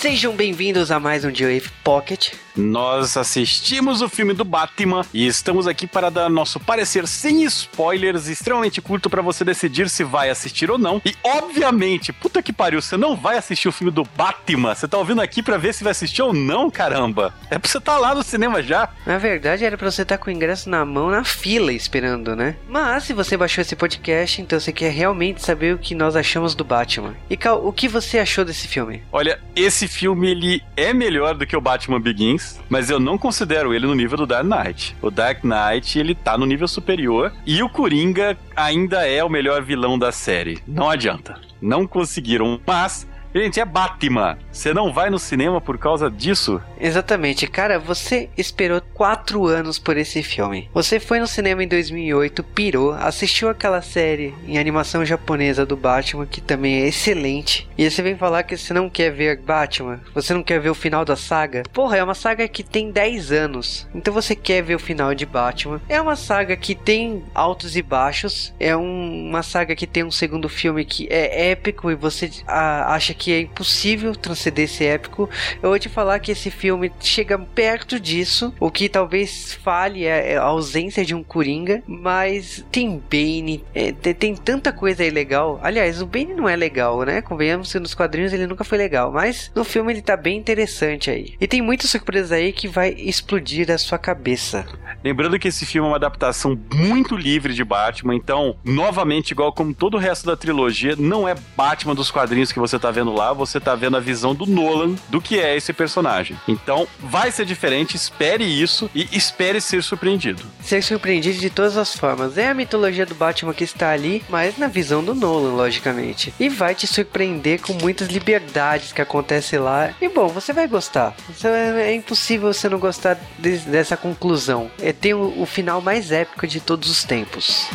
Sejam bem-vindos a mais um G-Wave Pocket. Nós assistimos o filme do Batman e estamos aqui para dar nosso parecer sem spoilers, extremamente curto para você decidir se vai assistir ou não. E obviamente, puta que pariu, você não vai assistir o filme do Batman. Você tá ouvindo aqui para ver se vai assistir ou não, caramba. É pra você estar tá lá no cinema já. Na verdade, era pra você estar tá com o ingresso na mão na fila esperando, né? Mas se você baixou esse podcast, então você quer realmente saber o que nós achamos do Batman. E Cal, o que você achou desse filme? Olha, esse filme ele é melhor do que o Batman Begins, mas eu não considero ele no nível do Dark Knight. O Dark Knight, ele tá no nível superior e o Coringa ainda é o melhor vilão da série. Não adianta. Não conseguiram, mas Gente, é Batman. Você não vai no cinema por causa disso? Exatamente. Cara, você esperou quatro anos por esse filme. Você foi no cinema em 2008, pirou, assistiu aquela série em animação japonesa do Batman, que também é excelente. E você vem falar que você não quer ver Batman? Você não quer ver o final da saga? Porra, é uma saga que tem 10 anos. Então você quer ver o final de Batman. É uma saga que tem altos e baixos. É um, uma saga que tem um segundo filme que é épico e você a, acha que é impossível transcender esse épico. Eu vou te falar que esse filme chega perto disso. O que talvez fale é, a ausência de um Coringa, mas tem Bane, é, tem tanta coisa aí legal. Aliás, o Bane não é legal, né? Convenhamos que nos quadrinhos ele nunca foi legal, mas no filme ele tá bem interessante aí. E tem muita surpresa aí que vai explodir a sua cabeça. Lembrando que esse filme é uma adaptação muito livre de Batman, então, novamente, igual como todo o resto da trilogia, não é Batman dos quadrinhos que você tá vendo lá, você tá vendo a visão do Nolan do que é esse personagem. Então, vai ser diferente, espere isso e espere ser surpreendido. Ser surpreendido de todas as formas. É a mitologia do Batman que está ali, mas na visão do Nolan, logicamente. E vai te surpreender com muitas liberdades que acontecem lá. E bom, você vai gostar. É impossível você não gostar de, dessa conclusão é ter o, o final mais épico de todos os tempos.